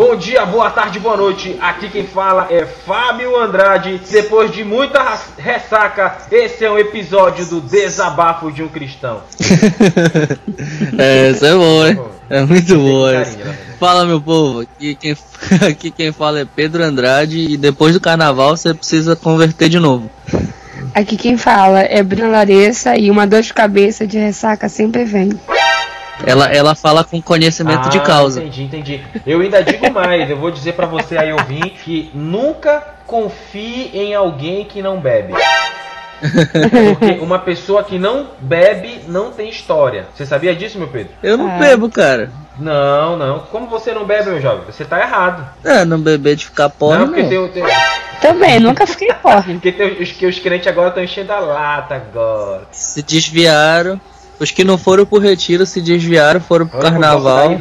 Bom dia, boa tarde, boa noite. Aqui quem fala é Fábio Andrade. Depois de muita ressaca, esse é um episódio do Desabafo de um Cristão. é, isso é bom, hein? É muito bom. Né? Fala, meu povo. Aqui quem, aqui quem fala é Pedro Andrade. E depois do carnaval você precisa converter de novo. Aqui quem fala é Bruna Larissa. E uma dor de cabeça de ressaca sempre vem. Ela, ela fala com conhecimento ah, de causa. Entendi, entendi. Eu ainda digo mais, eu vou dizer para você aí ouvir que nunca confie em alguém que não bebe. Porque uma pessoa que não bebe não tem história. Você sabia disso, meu Pedro? Eu não é. bebo, cara. Não, não. Como você não bebe, meu jovem? Você tá errado. É, não beber de ficar pobre. Não, porque não. Tem, tem... Também, nunca fiquei pobre. porque tem, os, que os crentes agora estão enchendo a lata agora. Se desviaram. Os que não foram pro retiro se desviaram, foram pro carnaval.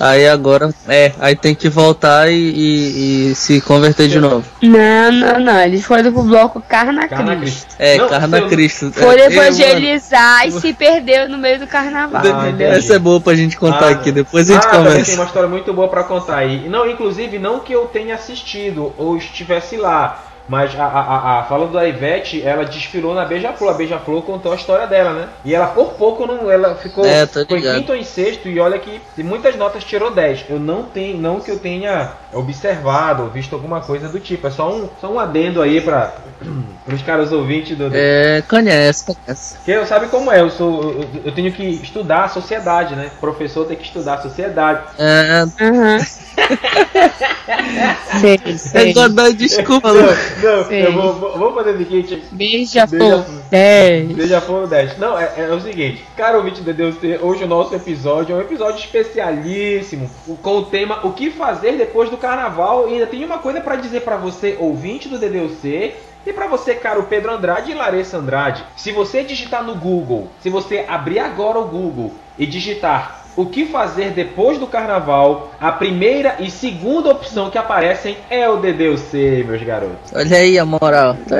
Aí agora, é, aí tem que voltar e, e, e se converter de novo. Não, não, não. Eles foram pro bloco Carna, Carna Cristo. É, não, Carna seu... Cristo. Foram é, evangelizar e se perdeu no meio do carnaval. Ah, Essa é boa pra gente contar ah, aqui, depois a gente ah, conversa. Tem uma história muito boa pra contar aí. Não, inclusive, não que eu tenha assistido ou estivesse lá. Mas a, a, a, falando da Ivete, ela desfilou na Beija-Flor. A Beija-Flor contou a história dela, né? E ela por pouco não, ela ficou é, foi quinto ou em sexto e olha que muitas notas tirou 10. Eu não tenho, não que eu tenha observado ou visto alguma coisa do tipo. É só um, só um adendo aí para os caras ouvintes do, É, conhece, conhece. Que eu sabe como é, eu sou eu, eu, tenho que estudar a sociedade, né? O professor tem que estudar a sociedade. É. Uhum. sei, sei. É desculpa, não, eu vou, vou fazer o seguinte. Beija-flor 10. Beija-flor 10. Não, é, é, o seguinte. Cara, ouvinte de Deus, hoje o nosso episódio é um episódio especialíssimo. Com o tema O que fazer depois do carnaval. E ainda tem uma coisa para dizer para você, ouvinte do DDC. E para você, caro Pedro Andrade e Larissa Andrade, se você digitar no Google, se você abrir agora o Google e digitar o que fazer depois do carnaval, a primeira e segunda opção que aparecem é o DDC, meus garotos. Olha aí a moral. Tá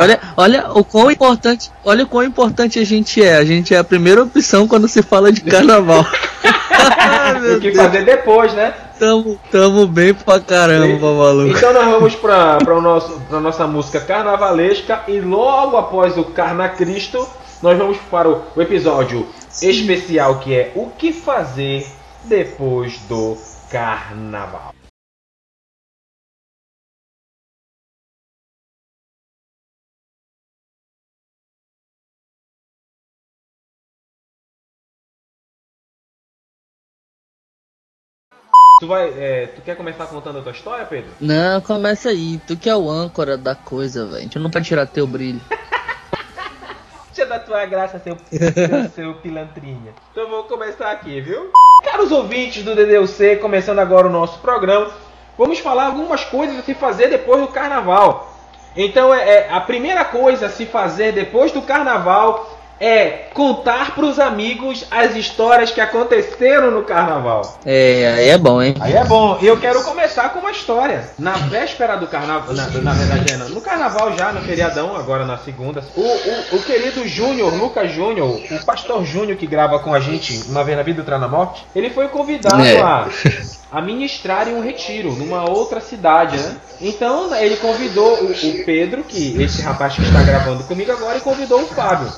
olha, olha o quão importante, olha o quão importante a gente é. A gente é a primeira opção quando se fala de carnaval. o que fazer depois, né? Tamo, tamo bem pra caramba, maluco. Então nós vamos pra, pra, o nosso, pra nossa música carnavalesca e logo após o Carna Cristo, nós vamos para o, o especial que é o que fazer depois do carnaval. Tu vai. É, tu quer começar contando a tua história, Pedro? Não, começa aí. Tu que é o âncora da coisa, velho. A gente não pode tirar teu brilho. Tira da tua graça, seu, seu pilantrinha. Então vou começar aqui, viu? Caros ouvintes do DDC, começando agora o nosso programa, vamos falar algumas coisas a se fazer depois do carnaval. Então, é, é a primeira coisa a se fazer depois do carnaval é contar para os amigos as histórias que aconteceram no carnaval. É, aí é bom, hein? Aí é bom. E eu quero começar com uma história. Na véspera do carnaval, na, na verdade, é, no carnaval já, no feriadão, agora na segunda, o, o, o querido Júnior, Lucas Júnior, o pastor Júnior que grava com a gente uma vez na vida do na morte, ele foi convidado é. a a ministrar em um retiro numa outra cidade, né? Então ele convidou o, o, Pedro, que esse rapaz que está gravando comigo agora, e convidou o Fábio.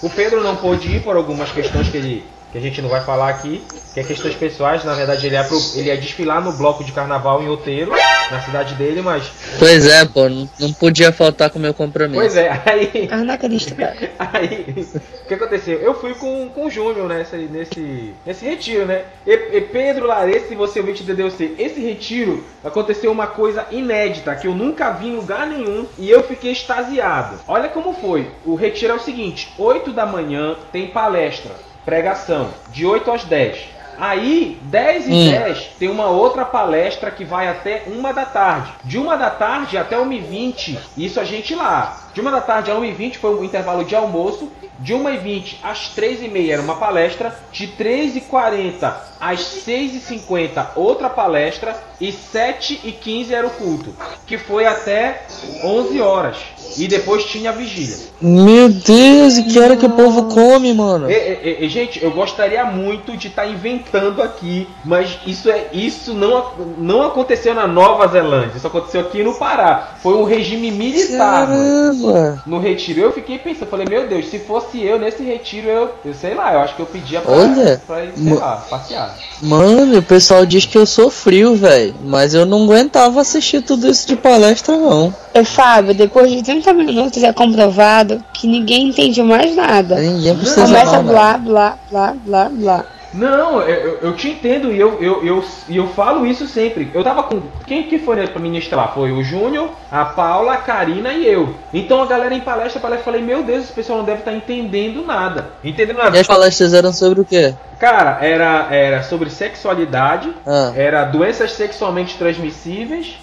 O Pedro não pôde ir por algumas questões que ele que a gente não vai falar aqui, que é questões pessoais. Na verdade, ele ia, pro, ele ia desfilar no bloco de carnaval em Outeiro, na cidade dele, mas. Pois é, pô, não, não podia faltar com o meu compromisso. Pois é, aí. Anacrista, Aí, o que aconteceu? Eu fui com, com o Júnior nesse, nesse, nesse retiro, né? E, e Pedro Laresse, você ouvinte do DDC, esse retiro aconteceu uma coisa inédita que eu nunca vi em lugar nenhum e eu fiquei extasiado. Olha como foi. O retiro é o seguinte: 8 da manhã tem palestra pregação, de 8 às 10. Aí, 10 e hum. 10, tem uma outra palestra que vai até 1 da tarde. De 1 da tarde até 1 e 20, isso a gente lá. De 1 da tarde a 1 e 20 foi um intervalo de almoço. De 1 e 20 às 3 e meia era uma palestra. De 3 e 40 às 6 e 50 outra palestra. E 7 e 15 era o culto. Que foi até 11 horas. E depois tinha a vigília. Meu Deus, e que hora que o povo come, mano? E, e, e, gente, eu gostaria muito de estar tá inventando aqui, mas isso é isso não, não aconteceu na Nova Zelândia, isso aconteceu aqui no Pará. Foi um regime militar Caramba. no retiro. Eu fiquei pensando, falei, meu Deus, se fosse eu nesse retiro, eu, eu sei lá, eu acho que eu pedia pra, Olha, pra ir, sei lá, passear. Mano, o pessoal diz que eu sou frio, velho, mas eu não aguentava assistir tudo isso de palestra, não. É, Fábio, depois de 30 minutos é comprovado que ninguém entende mais nada. Ninguém precisa Começa não, blá, blá, blá, blá, blá. Não, eu, eu, eu te entendo e eu, eu, eu, eu falo isso sempre. Eu tava com. Quem que foi pra ministrar? Foi o Júnior, a Paula, a Karina e eu. Então a galera em palestra, palestra, eu falei, meu Deus, esse pessoal não deve estar entendendo nada. Entendendo nada. E as palestras eram sobre o quê? Cara, era, era sobre sexualidade, Ah. era doenças sexualmente transmissíveis,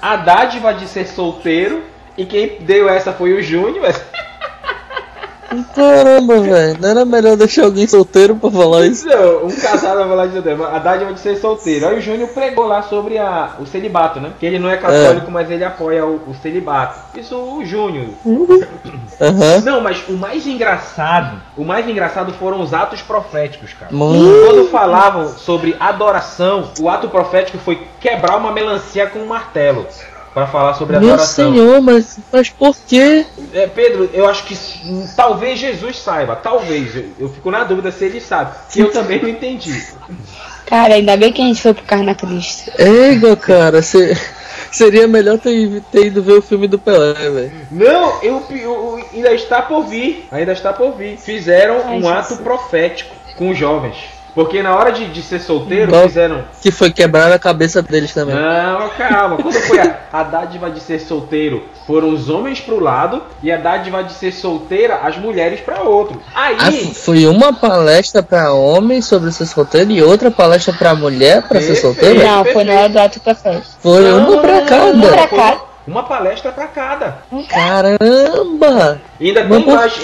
a dádiva de ser solteiro, e quem deu essa foi o Júnior. Caramba, velho, não era melhor deixar alguém solteiro pra falar isso? Não, um casado vai falar de solteiro. A dádiva de ser solteiro. Aí o Júnior pregou lá sobre a, o celibato, né? Que ele não é católico, mas ele apoia o, o celibato. Isso o Júnior. Aham. Não, mas o mais engraçado, o mais engraçado foram os atos proféticos, cara. Mano, Quando falavam sobre adoração, o ato profético foi quebrar uma melancia com um martelo. Pra falar sobre meu adoração. senhor, mas, mas por quê? É, Pedro, eu acho que talvez Jesus saiba, talvez. Eu, eu fico na dúvida se ele sabe. Que eu também não entendi. Cara, ainda bem que a gente foi pro Carna Cristo. Égua, cara, cê- seria melhor ter, ter ido ver o filme do Pelé, velho. Não, eu, eu- ainda está por vir. Ainda está por vir. Fizeram Ai, um Jesus. ato profético com os jovens. Porque na hora de, de ser solteiro, Qual- fizeram. Que foi quebrar a cabeça deles também. Não, calma. Quando foi a, a dádiva de ser solteiro, foram os homens pro lado e a dádiva de ser solteira, as mulheres para outro. Aí. Ah, foi uma palestra pra homem sobre ser solteiro e outra palestra pra mulher pra ser solteira? Não, foi na hora profético. Foi Não, uma pra não, cada. não, Pra cada. uma, uma palestra pra cada. Caramba! E ainda tem mais.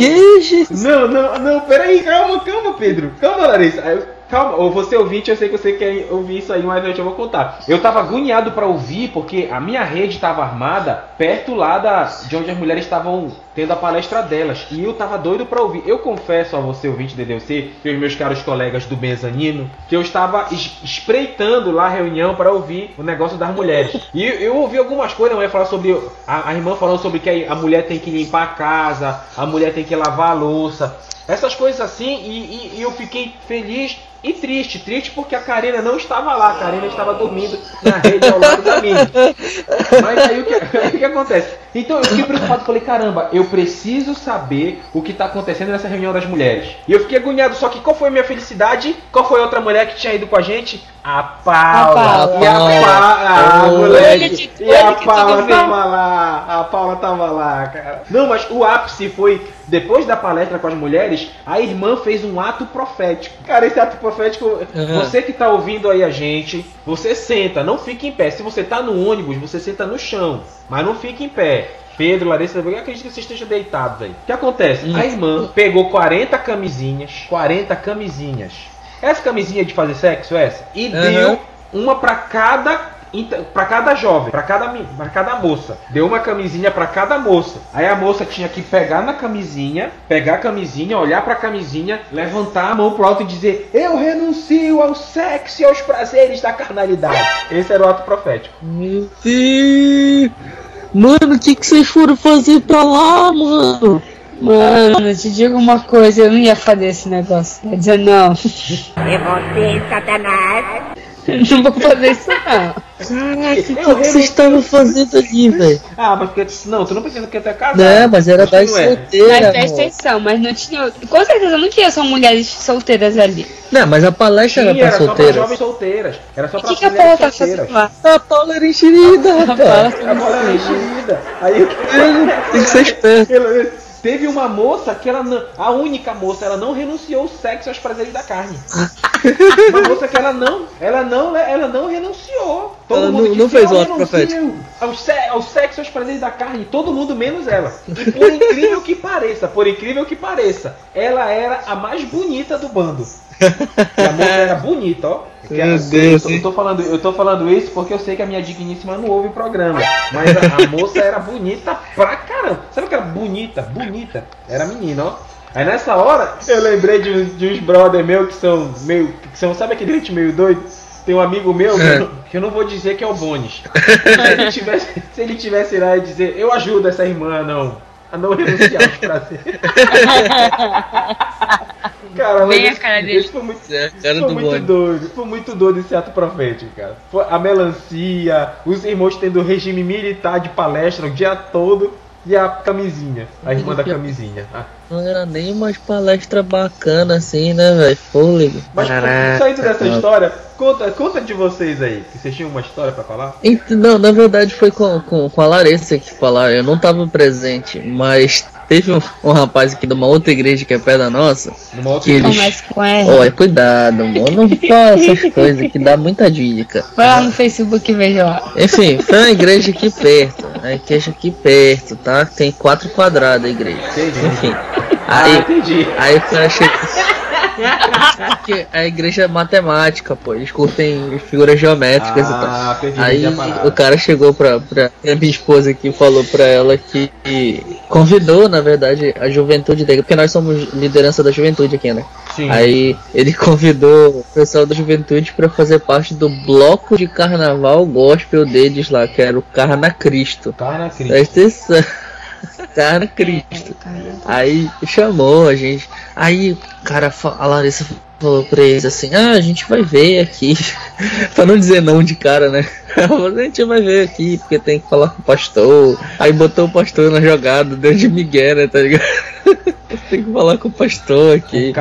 Não, não, não, peraí, calma, calma, Pedro. Calma, Larissa. Calma, ou você ouvinte, eu sei que você quer ouvir isso aí, mas eu já vou contar. Eu tava agoniado pra ouvir porque a minha rede tava armada perto lá da, de onde as mulheres estavam tendo a palestra delas. E eu tava doido pra ouvir. Eu confesso a você, ouvinte DDC, e aos meus caros colegas do mezanino, que eu estava es- espreitando lá a reunião para ouvir o negócio das mulheres. E eu, ouvi algumas coisas, a mulher falar sobre. A, a irmã falando sobre que a mulher tem que limpar a casa, a mulher tem que lavar a louça. Essas coisas assim, e, e- e eu fiquei feliz e triste. Triste porque a Karina não estava lá, a Karina estava dormindo na rede ao lado da minha. Mas aí o que, aí o que acontece? Então eu fiquei preocupado, falei, caramba, eu preciso saber o que está acontecendo nessa reunião das mulheres. E eu fiquei agoniado, só que qual foi a minha felicidade? Qual foi a outra mulher que tinha ido com a gente? A Paula. A Paula. E a Paula, ah, Olha moleque. que- E a Paula tava lá, a Paula tava lá, cara. Não, mas o ápice foi, depois da palestra com as mulheres, a irmã fez um ato profético. Cara, esse ato profético, Uhum. você que tá ouvindo aí a gente, você senta, não fique em pé. Se você tá no ônibus, você senta no chão, mas não fique em pé. Pedro, Larissa, eu acredito que vocês estejam deitados aí. O que acontece? A irmã pegou 40 camisinhas, 40 camisinhas. Essa camisinha de fazer sexo, essa, e Uhum. deu uma pra cada para cada jovem, pra cada pra cada moça. Deu uma camisinha pra cada moça. Aí a moça tinha que pegar na camisinha, pegar a camisinha, olhar pra camisinha, levantar a mão pro alto e dizer: "Eu renuncio ao sexo e aos prazeres da carnalidade". Esse era o ato profético. Meu Deus! Mano, o que, que vocês foram fazer pra lá, mano? Mano, eu te digo uma coisa, eu não ia fazer esse negócio. Ia dizer, não, É você, Satanás. Não vou fazer isso não. Caraca, o que, que vocês estavam fazendo ali, velho? Ah, mas porque não, tu não precisa que até casar. Não, mas era das é. Mas solteiras, presta amor. atenção, mas não tinha. Com certeza não tinha só mulheres solteiras ali. Não, mas a palestra Sim, era pra era só pra solteiras. jovens solteiras. Era só O pra que, que a Paula tá solteiras. fazendo lá? A Paula era enxerida, A rapaz. Paula A bola era enxerida. Aí Tem que ser esperto. teve uma moça que ela não, a única moça, ela não renunciou ao sexo e aos prazeres da carne. Uma moça que ela não, ela não, ela não renunciou. Ela não- disse, não fez "Eu o renuncio profético." Ao, se- ao sexo aos prazeres da carne, todo mundo menos ela. E por incrível que pareça, por incrível que pareça, ela era a mais bonita do bando. E a moça era bonita, ó. Meu Deus. Eu, eu, tô falando, eu tô falando isso porque eu sei que a minha digníssima não ouve o programa. Mas a, a moça era bonita pra caramba. Sabe que era bonita? Bonita. Era menina, ó. Aí nessa hora eu lembrei de, de uns brother meus que são meio. que são, sabe aquele gente meio doido? Tem um amigo meu é. que, eu, que, eu, não vou dizer que é o Bones. se, ele tivesse, se ele tivesse lá e dizer, eu ajudo essa irmã, não a não renunciar aos prazeres. cara, mas esse, cara dele. foi muito, é, cara foi muito doido. Foi muito doido esse ato profético, cara. Foi a melancia, os irmãos tendo regime militar de palestra o dia todo e a camisinha, a irmã da camisinha. Ah. Não era nem umas palestras bacanas assim, né, velho? Fôlego. Mas Caraca, saindo dessa história, conta, conta de vocês aí, que vocês tinham uma história para falar? Não, na verdade foi com, com, com a Larissa que falaram, eu não tava presente, mas Teve um, um, rapaz aqui de uma outra igreja que é perto da nossa. Numa que. Eles... Olha, cuidado, amor. Não fala essas coisas que dá muita dica. Vai lá no Facebook e veja lá. Enfim, foi uma igreja aqui perto. A igreja aqui perto, tá? Tem quatro quadrados a igreja. Entendi. Enfim. Ah, aí, entendi. Aí eu achei que a igreja é matemática, pô. Eles curtem figuras geométricas ah, e tal. Aí o cara chegou pra, pra minha esposa aqui falou pra ela que convidou, na verdade, a juventude dele, porque nós somos liderança da juventude aqui, né? Sim. Aí ele convidou o pessoal da juventude para fazer parte do bloco de carnaval gospel deles lá, que era o Carna Cristo. Carna Cristo. Cara Cristo. Aí chamou a gente. Aí, cara, a Larissa falou pra eles assim: Ah, a gente vai ver aqui. pra não dizer não de cara, né? a gente vai ver aqui, porque tem que falar com o pastor. Aí botou o pastor na jogada, deu de Miguel, né, tá ligado? tem que falar com o pastor aqui. O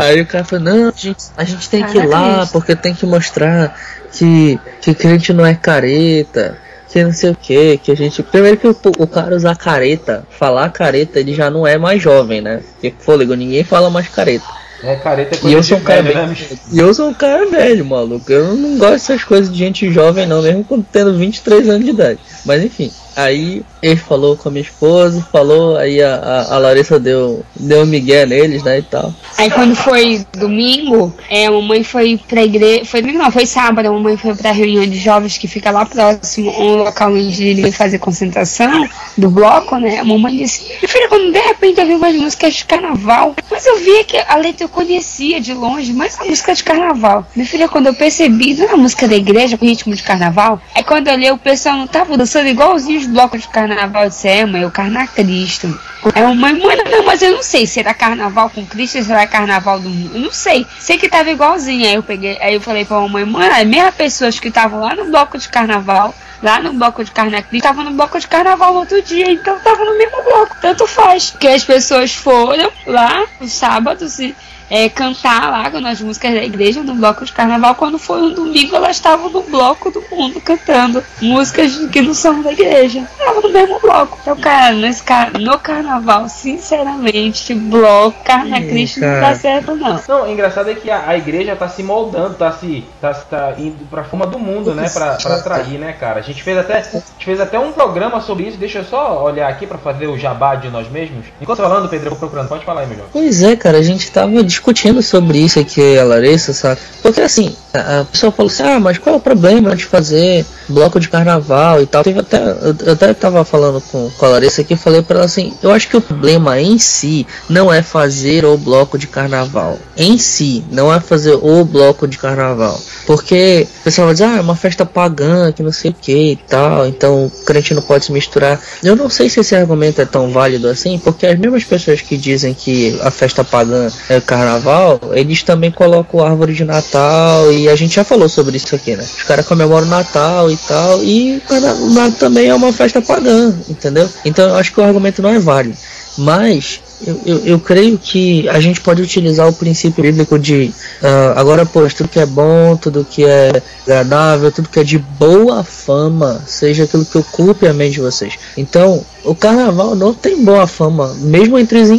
Aí o cara falou: Não, a gente, a gente tem que ir lá, porque tem que mostrar que, que crente não é careta que não sei o que, que a gente. Primeiro que o, o, cara usar careta, falar careta, ele já não é mais jovem, né? Porque fôlego, ninguém fala mais careta. É, careta é coisa e eu sou um cara velho, né, E eu sou um cara velho, maluco. Eu não gosto dessas coisas de gente jovem, não, mesmo tendo 23 anos de idade. Mas enfim. Aí ele falou com a minha esposa, falou, aí a, a, a Larissa deu, deu um migué neles, né, e tal. Aí quando foi domingo, é, a mamãe foi pra igreja, foi domingo não, foi sábado, a mamãe foi pra reunião de jovens que fica lá próximo, um local onde ele fazer concentração do bloco, né, a mamãe disse, minha filha, quando de repente eu vi umas músicas de carnaval, mas eu via que a letra eu conhecia de longe, mas a música de carnaval. Minha filha, quando eu percebi, não é a música da igreja com ritmo de carnaval, é quando eu olhei o pessoal não tava dançando igualzinho os blocos de carnaval de Sema, eu Carna Cristo. É uma não, mas eu não sei se era carnaval com Cristo se era carnaval do mundo. Eu não sei. Sei que tava igualzinho. Aí eu peguei, aí eu falei pra mamãe, mãe, as mesmas pessoas que estavam lá no bloco de carnaval, lá no bloco de carnaval, estavam no bloco de carnaval no outro dia, então tava no mesmo bloco. Tanto faz. Que as pessoas foram lá no sábado e é, cantar lá nas músicas da igreja, no bloco de carnaval. Quando foi um domingo, elas estavam no bloco do mundo cantando músicas que não são da igreja. Estavam no mesmo bloco. Então, cara, nesse, no carnaval, sinceramente, bloco, carna Cristo não dá certo, não. Não, o engraçado é que a, a igreja tá se moldando, tá se. tá, tá indo pra forma do mundo, né? Pra, pra atrair, né, cara? Gente fez até. A gente fez até um programa sobre isso. Deixa eu só olhar aqui pra fazer o jabá de nós mesmos. Enquanto falando, Pedro, eu vou procurando. Pode falar aí, melhor. Pois é, cara, a gente tava discutindo sobre isso aqui, a Larissa, sabe? Porque assim, a pessoa falou assim, ah, mas qual é o problema de fazer bloco de carnaval e tal? Teve até, eu até tava falando com, com a Larissa aqui, falei para ela assim, eu acho que o problema em si não é fazer o bloco de carnaval. Em si, não é fazer o bloco de carnaval. Porque o pessoal vai dizer, ah, é uma festa pagã, que não sei o que e tal, então o crente não pode se misturar. Eu não sei se esse argumento é tão válido assim, porque as mesmas pessoas que dizem que a festa pagã é carnaval, eles também colocam árvore de Natal e a gente já falou sobre isso aqui, né? Os caras comemoram o Natal e tal, e o Natal também é uma festa pagã, entendeu? Então eu acho que o argumento não é válido. Mas eu, eu, eu, creio que a gente pode utilizar o princípio bíblico de uh, agora, pois, tudo que é bom, tudo que é agradável, tudo que é de boa fama, seja aquilo que ocupe a mente de vocês. Então, o carnaval não tem boa fama, mesmo entre os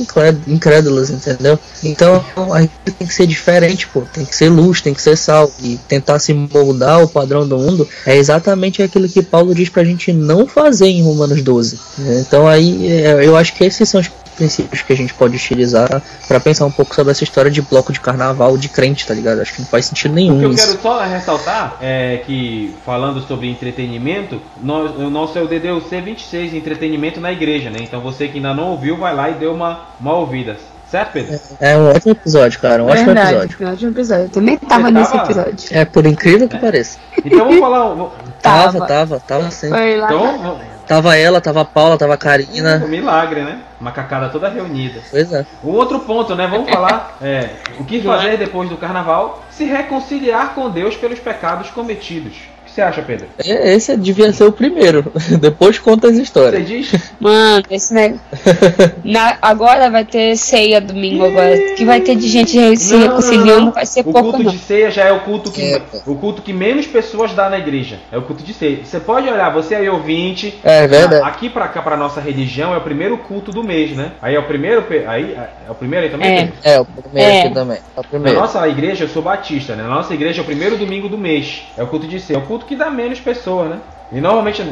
incrédulos, entendeu? Então, a gente tem que ser diferente, pô, tem que ser luz, tem que ser sal, e tentar se moldar o padrão do mundo é exatamente aquilo que Paulo diz pra gente não fazer em Romanos 12. Então, aí, é, eu acho que esses são os princípios que a gente pode utilizar para pensar um pouco sobre essa história de bloco de carnaval de crente, tá ligado? Acho que não faz sentido nenhum. O que eu isso. quero só ressaltar é que, falando sobre entretenimento, nós, o nosso é o DDUC 26, entretenimento na igreja, né? Então você que ainda não ouviu, vai lá e dê uma, uma ouvida. Certo, Pedro? É, é um ótimo episódio, cara. Um Verdade, ótimo episódio. Um ótimo episódio. Eu também tava, nesse episódio. É, por incrível que é. pareça. Então vamos falar. Tava, tava, tava, tava sim. Foi lá. Tava ela, tava a Paula, tava a Karina. Um milagre, né? Uma cacada toda reunida. Pois é. O outro ponto, né? Vamos falar é, o que fazer depois do carnaval? Se reconciliar com Deus pelos pecados cometidos que você acha, Pedro? É, esse devia ser o primeiro. Depois conta as histórias. Você diz? Mano, esse negócio. Na... Agora vai ter ceia domingo agora. Que vai ter de gente se não, reconciliando, não, vai ser o pouco. O culto de ceia já é o culto que é. o culto que menos pessoas dá na igreja. É o culto de ceia. Você pode olhar, você aí ouvinte. É verdade. Aqui pra cá, pra nossa religião, é o primeiro culto do mês, né? Aí é o primeiro. Aí é o primeiro aí também? É, é o primeiro é. aqui também. É o primeiro. Na nossa igreja, eu sou batista, né? Na nossa igreja é o primeiro domingo do mês. É o culto de ceia. É o culto que dá menos pessoas, né? E normalmente.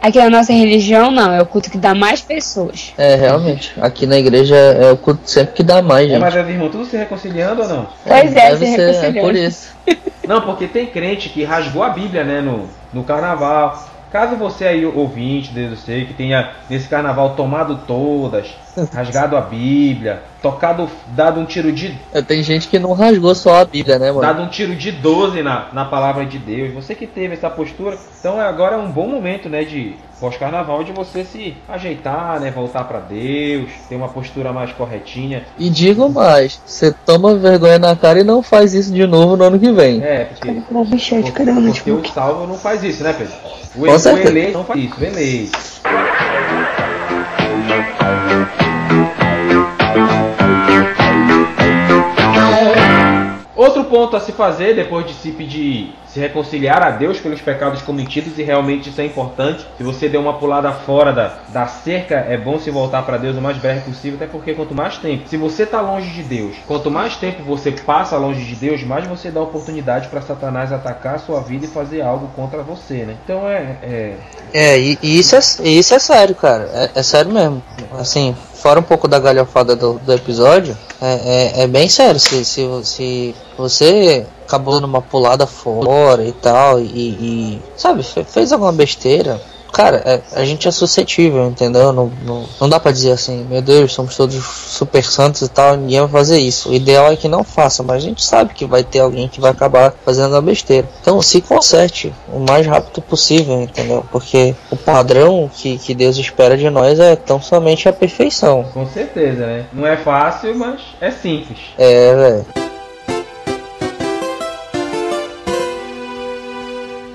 Aqui na nossa religião, não, é o culto que dá mais pessoas. É, realmente. Aqui na igreja é o culto sempre que dá mais, é, gente. É, mas as irmãs tudo se reconciliando ou não? Pois é, Deve se ser, reconciliando. É por isso. Não, porque tem crente que rasgou a Bíblia, né, no, no carnaval. Caso você aí, ouvinte, Deus sei, que tenha nesse carnaval tomado todas, rasgado a Bíblia, tocado, dado um tiro de. É, tem gente que não rasgou só a Bíblia, né, mano? Dado um tiro de 12 na, na palavra de Deus. Você que teve essa postura, então agora é um bom momento, né, de pós-carnaval, de você se ajeitar, né, voltar para Deus, ter uma postura mais corretinha. E digo mais, você toma vergonha na cara e não faz isso de novo no ano que vem. É, porque, porque, porque, porque o salvo não faz isso, né, Pedro? O, o eleito não faz isso, o eleito. Outro ponto a se fazer depois de se pedir se reconciliar a Deus pelos pecados cometidos e realmente isso é importante. Se você deu uma pulada fora da, da cerca, é bom se voltar para Deus o mais breve possível, até porque quanto mais tempo, se você está longe de Deus, quanto mais tempo você passa longe de Deus, mais você dá oportunidade para Satanás atacar a sua vida e fazer algo contra você, né? Então é. É, é e, isso é isso é sério, cara. É, é sério mesmo. Assim, fora um pouco da galhofada do, do episódio, é, é, é, bem sério. Se, se, se você acabou dando uma pulada fora e tal, e, e sabe, fez alguma besteira, cara, é, a gente é suscetível, entendeu? Não, não, não dá pra dizer assim, meu Deus, somos todos super santos e tal, ninguém vai fazer isso. O ideal é que não faça, mas a gente sabe que vai ter alguém que vai acabar fazendo a besteira. Então se conserte o mais rápido possível, entendeu? Porque o padrão que, que Deus espera de nós é tão somente a perfeição. Com certeza, né? Não é fácil, mas é simples. É, velho.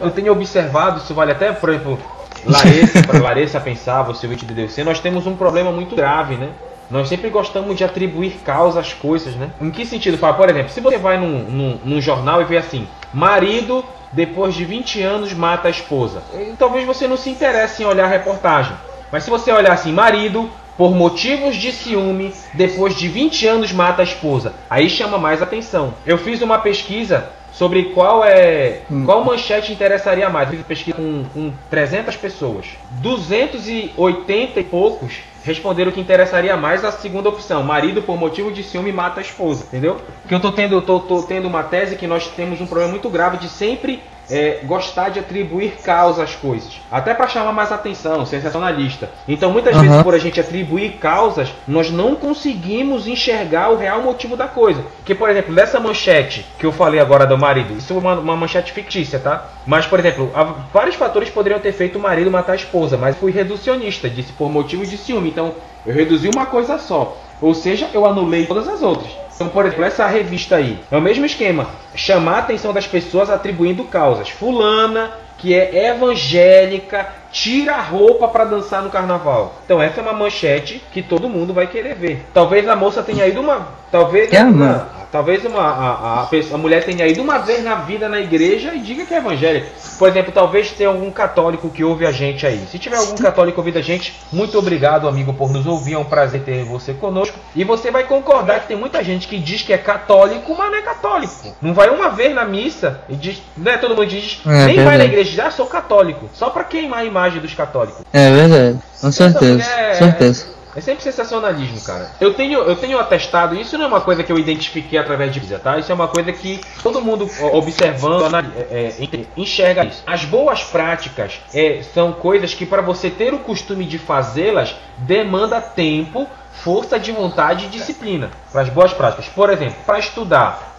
eu tenho observado, isso vale até, por exemplo, Larissa, para Larissa pensar, você ouvinte de DLC, nós temos um problema muito grave, né? Nós sempre gostamos de atribuir causa às coisas, né? Em que sentido? Por exemplo, se você vai num, num, num jornal e vê assim, marido depois de 20 anos mata a esposa. E, talvez você não se interesse em olhar a reportagem. Mas se você olhar assim, marido por motivos de ciúme, depois de 20 anos mata a esposa. Aí chama mais atenção. Eu fiz uma pesquisa sobre qual é hum. qual manchete interessaria mais. Fiz pesquisa com, com 300 pessoas. 280 e poucos responderam que interessaria mais a segunda opção. Marido por motivo de ciúme mata a esposa, entendeu? Porque eu tô tendo, tô, tô tendo uma tese que nós temos um problema muito grave de sempre é, gostar de atribuir causa às coisas, até para chamar mais atenção, sensacionalista. Então, muitas uhum. vezes, por a gente atribuir causas, nós não conseguimos enxergar o real motivo da coisa. Que, por exemplo, nessa manchete que eu falei agora do marido, isso é uma, uma manchete fictícia, tá? Mas, por exemplo, vários fatores poderiam ter feito o marido matar a esposa, mas fui reducionista, disse por motivo de ciúme. Então, eu reduzi uma coisa só. Ou seja, eu anulei todas as outras. Então, por exemplo, essa revista aí é o mesmo esquema: chamar a atenção das pessoas atribuindo causas. Fulana, que é evangélica, tira a roupa para dançar no carnaval. Então, essa é uma manchete que todo mundo vai querer ver. Talvez a moça tenha ido uma. Talvez. Que uma, talvez uma, a, a, a, mulher tenha ido uma vez na vida na igreja e diga que é evangélica. Por exemplo, talvez tenha algum católico que ouve a gente aí. Se tiver algum católico ouvindo a gente, muito obrigado, amigo, por nos ouvir. É um prazer ter você conosco. E você vai concordar que tem muita gente que diz que é católico, mas não é católico. Não vai uma vez na missa e diz, né? Todo mundo diz, é, nem vai na igreja, já ah, sou católico. Só para queimar a imagem dos católicos. É verdade, com certeza, é, certeza. É sempre sensacionalismo, cara. Eu tenho, eu tenho atestado, isso não é uma coisa que eu identifiquei através de vida, tá? Isso é uma coisa que todo mundo observando, é, é, enxerga isso. As boas práticas é, são coisas que para você ter o costume de fazê-las demanda tempo, força de vontade e disciplina. Para as boas práticas. Por exemplo, para estudar.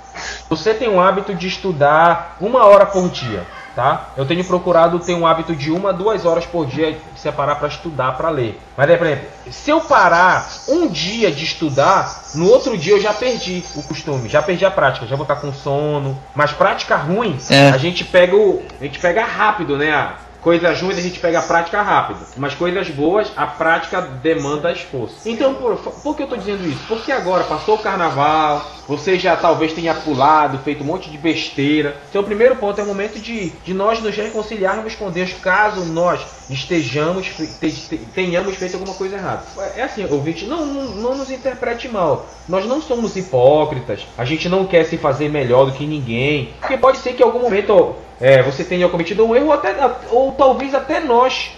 Você tem o hábito de estudar uma hora por dia tá? Eu tenho procurado ter um hábito de uma, duas horas por dia separar para estudar, para ler. Mas é, por exemplo, se eu parar um dia de estudar, no outro dia eu já perdi o costume, já perdi a prática, já vou estar com sono. Mas prática ruim, é. a gente pega o, a gente pega rápido, né? Coisas ruins a gente pega a prática rápido, mas coisas boas a prática demanda esforço. Então, por, por que eu estou dizendo isso? Porque agora passou o carnaval, você já talvez tenha pulado, feito um monte de besteira. Então, o primeiro ponto é o momento de, de nós nos reconciliarmos com Deus, caso nós estejamos, tenhamos feito alguma coisa errada. É assim, ouvinte, não, não, não nos interprete mal. Nós não somos hipócritas, a gente não quer se fazer melhor do que ninguém. Porque pode ser que em algum momento é, você tenha cometido um erro, ou, até, ou talvez até nós,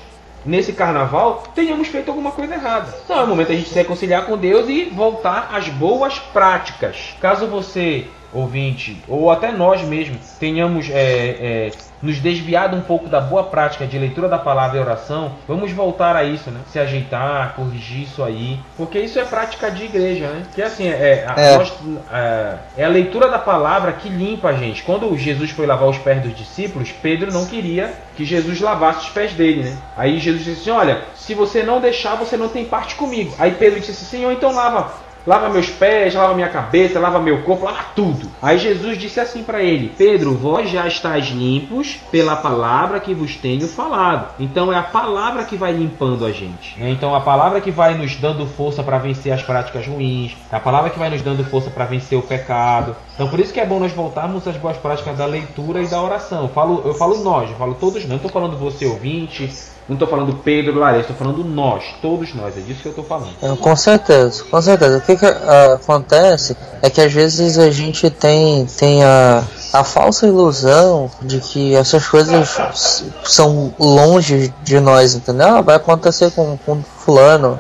nesse carnaval, tenhamos feito alguma coisa errada. Então é o momento a gente se reconciliar com Deus e voltar às boas práticas. Caso você, ouvinte, ou até nós mesmos, tenhamos é, é, nos desviado um pouco da boa prática de leitura da palavra e oração, vamos voltar a isso, né? Se ajeitar, corrigir isso aí, porque isso é prática de igreja, né? Que assim, é, a, é. Nós, é, é a leitura da palavra que limpa a gente. Quando Jesus foi lavar os pés dos discípulos, Pedro não queria que Jesus lavasse os pés dele, né? Aí Jesus disse assim: Olha, se você não deixar, você não tem parte comigo. Aí Pedro disse assim: Senhor, então lava lava meus pés, lava minha cabeça, lava meu corpo, lava tudo. Aí Jesus disse assim para ele: Pedro, vós já estáis limpos pela palavra que vos tenho falado. Então é a palavra que vai limpando a gente. Né? Então a palavra que vai nos dando força para vencer as práticas ruins, a palavra que vai nos dando força para vencer o pecado. Então por isso que é bom nós voltarmos às boas práticas da leitura e da oração. Eu falo, eu falo nós, eu falo todos, não estou falando você ouvinte, não estou falando Pedro Larissa, estou falando nós, todos nós, é disso que eu estou falando. Com certeza, com certeza. O que, que uh, acontece é que às vezes a gente tem, tem a, a falsa ilusão de que essas coisas são longe de nós, entendeu? Ah, vai acontecer com, com fulano,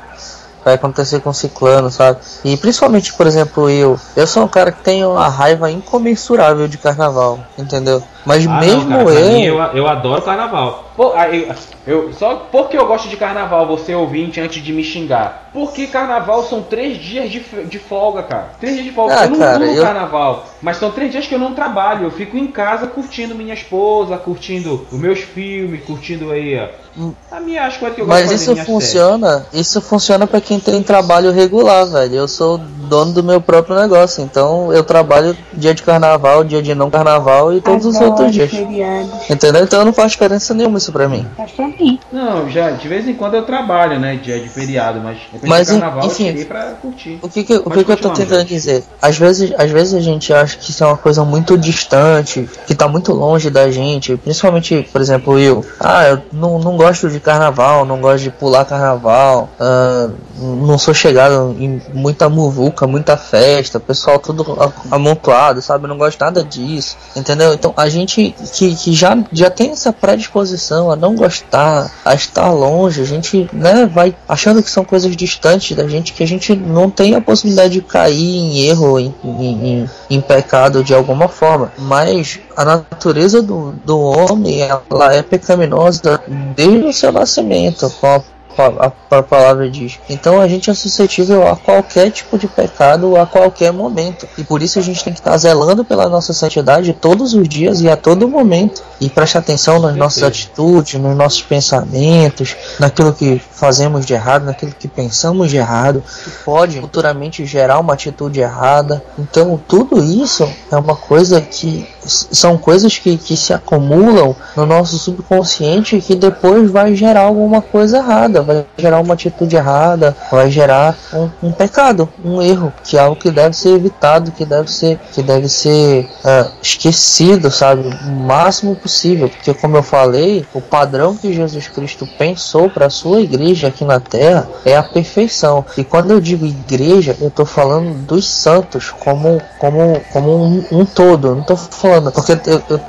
vai acontecer com ciclano, sabe? E principalmente, por exemplo, eu, eu sou um cara que tem uma raiva incomensurável de carnaval, entendeu? Mas ah, mesmo não, cara, eu... eu... eu adoro carnaval. Pô, eu, eu, só porque eu gosto de carnaval, você ouvinte, antes de me xingar. Porque carnaval são três dias de, de folga, cara. Três dias de folga. Ah, eu não cara, eu... carnaval. Mas são três dias que eu não trabalho. Eu fico em casa curtindo minha esposa, curtindo os meus filmes, curtindo aí a minha as coisas que eu gosto Mas isso funciona, série. isso funciona para quem tem trabalho regular, velho. Eu sou dono do meu próprio negócio, então eu trabalho dia de carnaval, dia de não carnaval e todos Adoro os outros dias. Feriados. Entendeu? Então não faz diferença nenhuma isso pra mim. Faz pra mim. Não, já de vez em quando eu trabalho, né? Dia de feriado, mas mas carnaval enfim, eu pra curtir. O que, que, o que, que eu tô tentando dizer? Às vezes, às vezes a gente acha que isso é uma coisa muito distante, que tá muito longe da gente, principalmente, por exemplo, eu. Ah, eu não, não gosto de carnaval, não gosto de pular carnaval, uh, não sou chegado em muita muvuca, muita festa, pessoal tudo amontoado, sabe? Eu não gosto nada disso, entendeu? Então a gente que, que já, já tem essa predisposição a não gostar, a estar longe, a gente né, vai achando que são coisas distantes da gente, que a gente não tem a possibilidade de cair em erro, em, em, em pecado de alguma forma. Mas a natureza do, do homem ela é pecaminosa desde o seu nascimento, com a a, a palavra diz. Então a gente é suscetível a qualquer tipo de pecado a qualquer momento. E por isso a gente tem que estar zelando pela nossa santidade todos os dias e a todo momento. E prestar atenção nas nossas atitudes, nos nossos pensamentos, naquilo que fazemos de errado, naquilo que pensamos de errado, que pode futuramente gerar uma atitude errada. Então tudo isso é uma coisa que são coisas que, que se acumulam no nosso subconsciente e que depois vai gerar alguma coisa errada, vai gerar uma atitude errada, vai gerar um, um pecado, um erro, que é algo que deve ser evitado, que deve ser, que deve ser uh, esquecido, sabe, o máximo possível, porque como eu falei, o padrão que Jesus Cristo pensou para a sua igreja aqui na Terra é a perfeição. E quando eu digo igreja, eu estou falando dos santos como como como um, um todo, não estou falando porque eu, eu,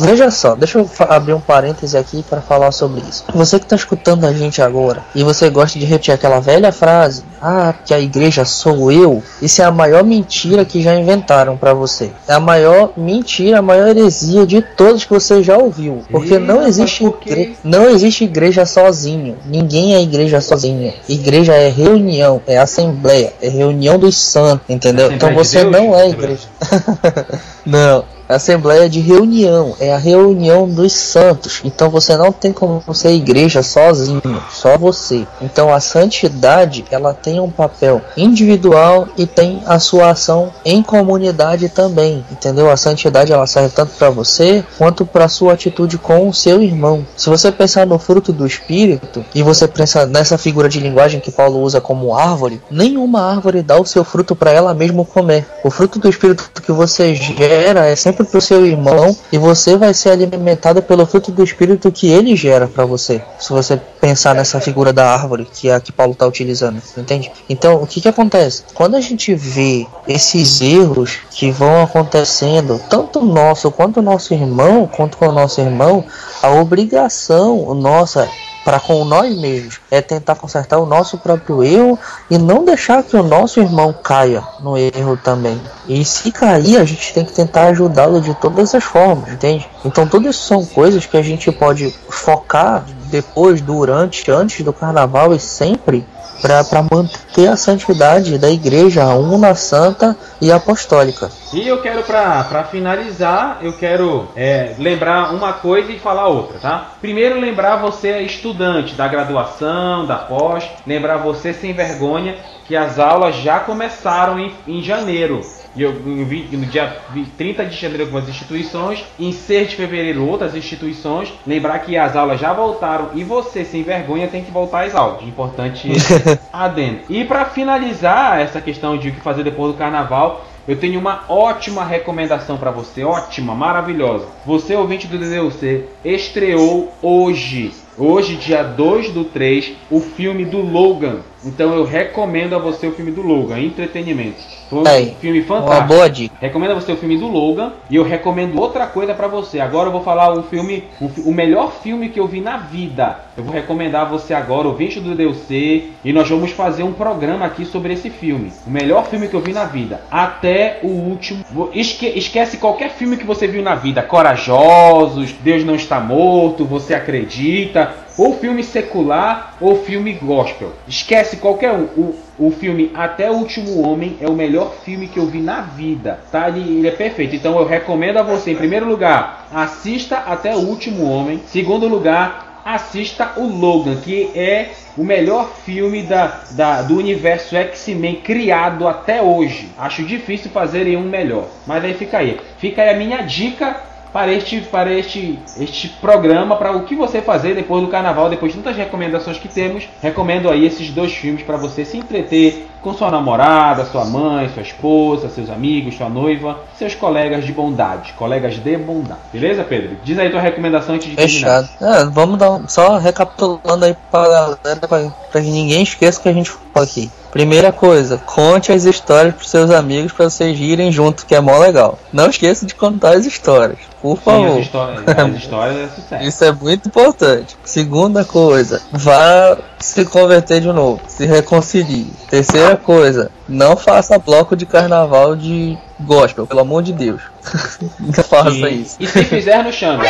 veja só, deixa eu abrir um parêntese aqui para falar sobre isso. Você que está escutando a gente agora agora e você gosta de repetir aquela velha frase, ah, que a igreja sou eu, isso é a maior mentira que já inventaram para você. É a maior mentira, a maior heresia de todos que você já ouviu. Porque não existe igre... não existe igreja sozinho. Ninguém é igreja sozinho. Igreja é reunião, é assembleia, é reunião dos santos, entendeu? Então você não é igreja. não, Assembleia de reunião, é a reunião dos santos. Então você não tem como ser igreja sozinho, só você. Então a santidade, ela tem um papel individual e tem a sua ação em comunidade também, entendeu? A santidade ela serve tanto para você quanto para sua atitude com o seu irmão. Se você pensar no fruto do espírito e você pensar nessa figura de linguagem que Paulo usa como árvore, nenhuma árvore dá o seu fruto para ela mesma comer. O fruto do espírito que você gera é sempre sempre para o seu irmão e você vai ser alimentado pelo fruto do Espírito que ele gera para você. Se você pensar nessa figura da árvore que é a que Paulo está utilizando, entende? Então, o que, que acontece? Quando a gente vê esses erros que vão acontecendo, tanto nosso quanto nosso irmão, quanto com o nosso irmão, a obrigação nossa para com nós mesmos é tentar consertar o nosso próprio erro e não deixar que o nosso irmão caia no erro também. E se cair, a gente tem que tentar ajudá-lo de todas as formas, entende? Então, todas são coisas que a gente pode focar depois, durante, antes do carnaval e sempre para manter a santidade da igreja una, santa e apostólica. E eu quero, para finalizar, eu quero é, lembrar uma coisa e falar outra, tá? Primeiro, lembrar você, estudante da graduação, da pós, lembrar você sem vergonha que as aulas já começaram em, em janeiro. E eu vi no dia 30 de janeiro algumas instituições, em 6 de fevereiro outras instituições. Lembrar que as aulas já voltaram e você, sem vergonha, tem que voltar às aulas. Importante adendo. E para finalizar essa questão de o que fazer depois do carnaval, eu tenho uma ótima recomendação para você, ótima, maravilhosa. Você, ouvinte do DDUC, estreou hoje, hoje, dia 2 do 3, o filme do Logan. Então eu recomendo a você o filme do Logan, entretenimento. Foi um Aí, filme fantástico. Uma boa dica. Recomendo a você o filme do Logan e eu recomendo outra coisa para você. Agora eu vou falar o filme, o, o, melhor filme que eu vi na vida. Eu vou recomendar a você agora o Vinte do DLC e nós vamos fazer um programa aqui sobre esse filme. O melhor filme que eu vi na vida, até o último. Esque, esquece qualquer filme que você viu na vida. Corajosos, Deus não está morto, você acredita ou filme secular ou filme gospel. Esquece qualquer um. O, o filme Até o Último Homem é o melhor filme que eu vi na vida, tá? Ele, ele é perfeito. Então eu recomendo a você, em primeiro lugar, assista Até o Último Homem. Segundo lugar, assista o Logan, que é o melhor filme da, da, do universo X-Men criado até hoje. Acho difícil fazerem um melhor. Mas aí fica aí. Fica aí a minha dica para este, para este, este programa, para o que você fazer depois do carnaval, depois de tantas recomendações que temos. Recomendo aí esses dois filmes para você se entreter com sua namorada, sua mãe, sua esposa, seus amigos, sua noiva, seus colegas de bondade, colegas de bondade. Beleza, Pedro? Diz aí tua recomendação antes de Fechado. É, vamos dar um, só recapitulando aí para galera, para que ninguém esqueça que a gente falou aqui. Primeira coisa, conte as histórias para seus amigos para vocês irem junto, que é mó legal. Não esqueça de contar as histórias, por favor. Sim, as, histórias, as histórias é sucesso. Isso é muito importante. Segunda coisa, vá se converter de novo, se reconcilie. Terceira coisa, não faça bloco de carnaval de gospel, pelo amor de Deus. não faça e, isso. E se fizer, no chame.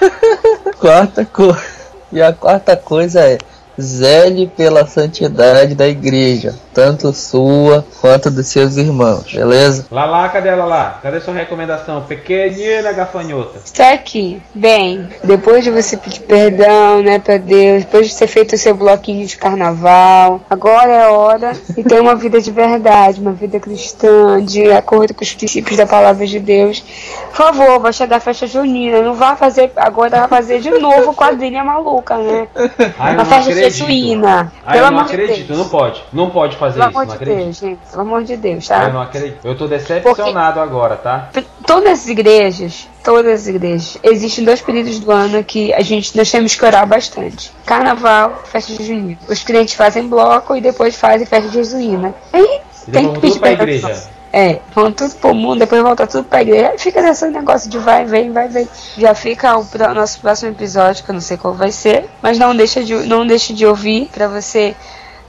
quarta coisa. E a quarta coisa é zele pela santidade da igreja, tanto sua quanto dos seus irmãos, beleza? Lala, cadê ela lá? Cadê sua recomendação? Pequenina gafanhota. Está aqui. Bem, depois de você pedir perdão, né, pra Deus, depois de ter feito o seu bloquinho de carnaval, agora é hora de ter uma vida de verdade, uma vida cristã, de acordo com os princípios da palavra de Deus. Por favor, vai chegar a festa junina, não vá fazer, agora vai fazer de novo quadrilha maluca, né? Ai, a festa Ai, Pelo eu não acredito, de não pode. Não pode fazer Pelo isso, amor não de acredito. Deus, gente. Pelo amor de Deus, tá? Eu não acredito. Eu tô decepcionado Porque agora, tá? Todas as igrejas, todas as igrejas, existem dois períodos do ano que a gente nós temos que orar bastante. Carnaval, festa de junho. Os crentes fazem bloco e depois fazem festa de junina. Aí e tem que pedir pra igreja. É, vão tudo pro mundo, depois volta tudo pra igreja. Fica nesse negócio de vai, vem, vai, vem. Já fica o nosso próximo episódio, que eu não sei qual vai ser, mas não deixa de, não deixa de ouvir pra você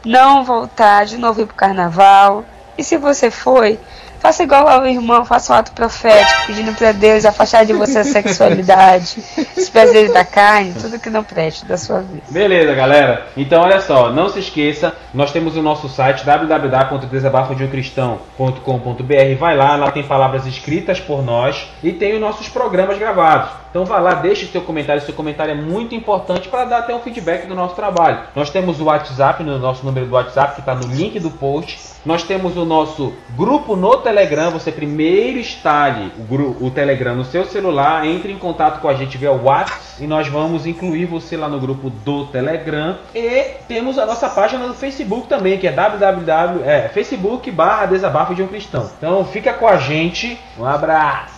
não voltar de novo ir pro carnaval. E se você foi, Faça igual ao irmão, faça um ato profético, pedindo para Deus afastar de você a sexualidade, os prazeres da carne, tudo que não preste da sua vida. Beleza, galera. Então, olha só, não se esqueça, nós temos o nosso site www.desabafodeumcristão.com.br. Vai lá, lá tem palavras escritas por nós e tem os nossos programas gravados. Então vá lá, deixe seu comentário. Seu comentário é muito importante para dar até um feedback do nosso trabalho. Nós temos o WhatsApp, no nosso número do WhatsApp, que está no link do post. Nós temos o nosso grupo no Telegram. Você primeiro instale o, grupo, o Telegram no seu celular, entre em contato com a gente via WhatsApp e nós vamos incluir você lá no grupo do Telegram. E temos a nossa página no Facebook também, que é www, é, Facebook barra Desabafo de um Cristão. Então fica com a gente. Um abraço!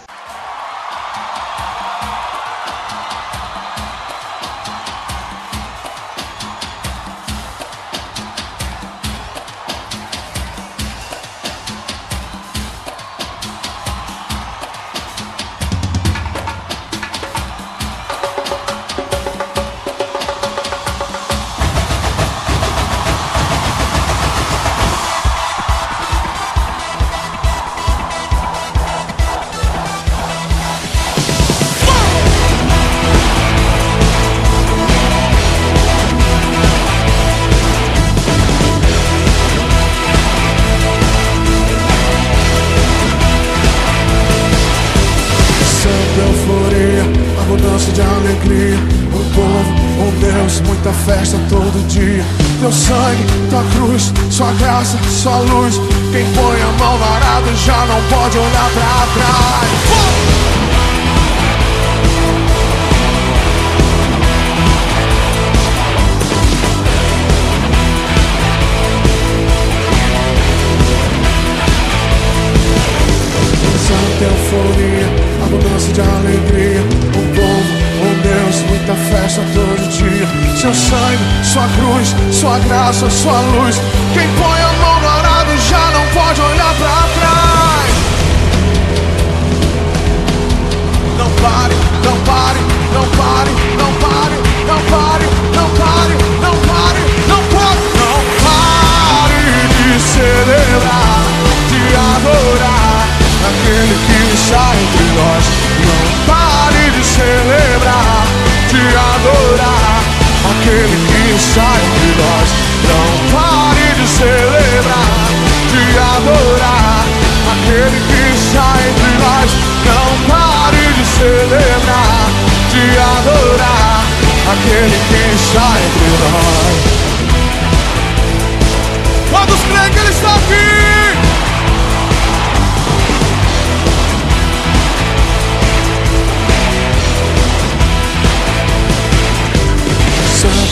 abundância de alegria. Um povo, um Deus, muita festa todo dia. Teu sangue, tua cruz, sua graça, sua luz. Quem põe a mão varada já não pode olhar pra trás. Aquele que está entre nós. Não adorar aquele que sai de nós. Não pare de celebrar, de adorar aquele que sai de nós. Não pare de celebrar, de adorar aquele que sai de nós. Quantos creem que ele está aqui?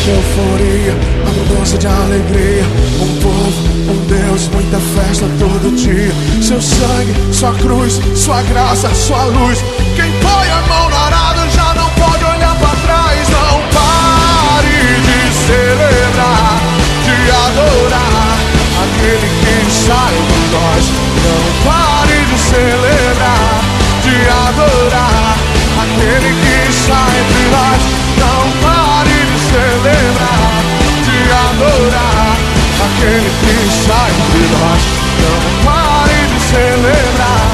de euforia, a mudança de alegria. Um povo, um Deus, muita festa todo dia. Seu sangue, sua cruz, sua graça, sua luz. Quem põe a mão na arada já não pode olhar para trás. Não pare de celebrar, de adorar aquele que sai por nós. Não pare de celebrar, de adorar aquele que sai por nós. chorar Aquele que sai de nós Não pare de celebrar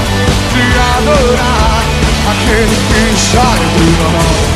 De adorar Aquele que sai de nós